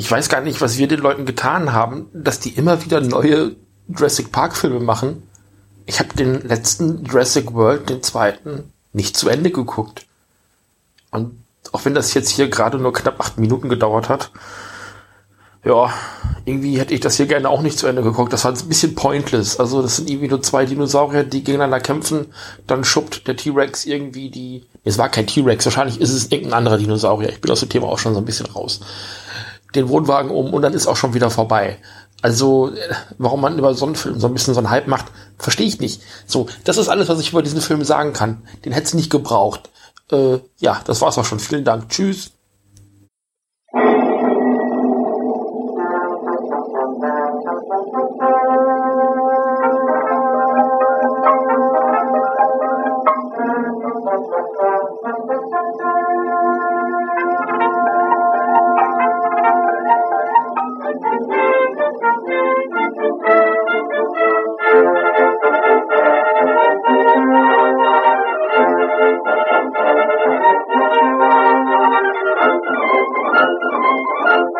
ich weiß gar nicht, was wir den Leuten getan haben, dass die immer wieder neue Jurassic Park Filme machen. Ich habe den letzten Jurassic World, den zweiten, nicht zu Ende geguckt. Und auch wenn das jetzt hier gerade nur knapp acht Minuten gedauert hat, ja, irgendwie hätte ich das hier gerne auch nicht zu Ende geguckt. Das war ein bisschen pointless. Also das sind irgendwie nur zwei Dinosaurier, die gegeneinander kämpfen. Dann schuppt der T-Rex irgendwie die. Es war kein T-Rex, wahrscheinlich ist es irgendein anderer Dinosaurier. Ich bin aus dem Thema auch schon so ein bisschen raus den Wohnwagen um und dann ist auch schon wieder vorbei. Also, äh, warum man über so einen Film so ein bisschen so einen Hype macht, verstehe ich nicht. So, das ist alles, was ich über diesen Film sagen kann. Den hätte es nicht gebraucht. Äh, ja, das war's auch schon. Vielen Dank. Tschüss. Thank you.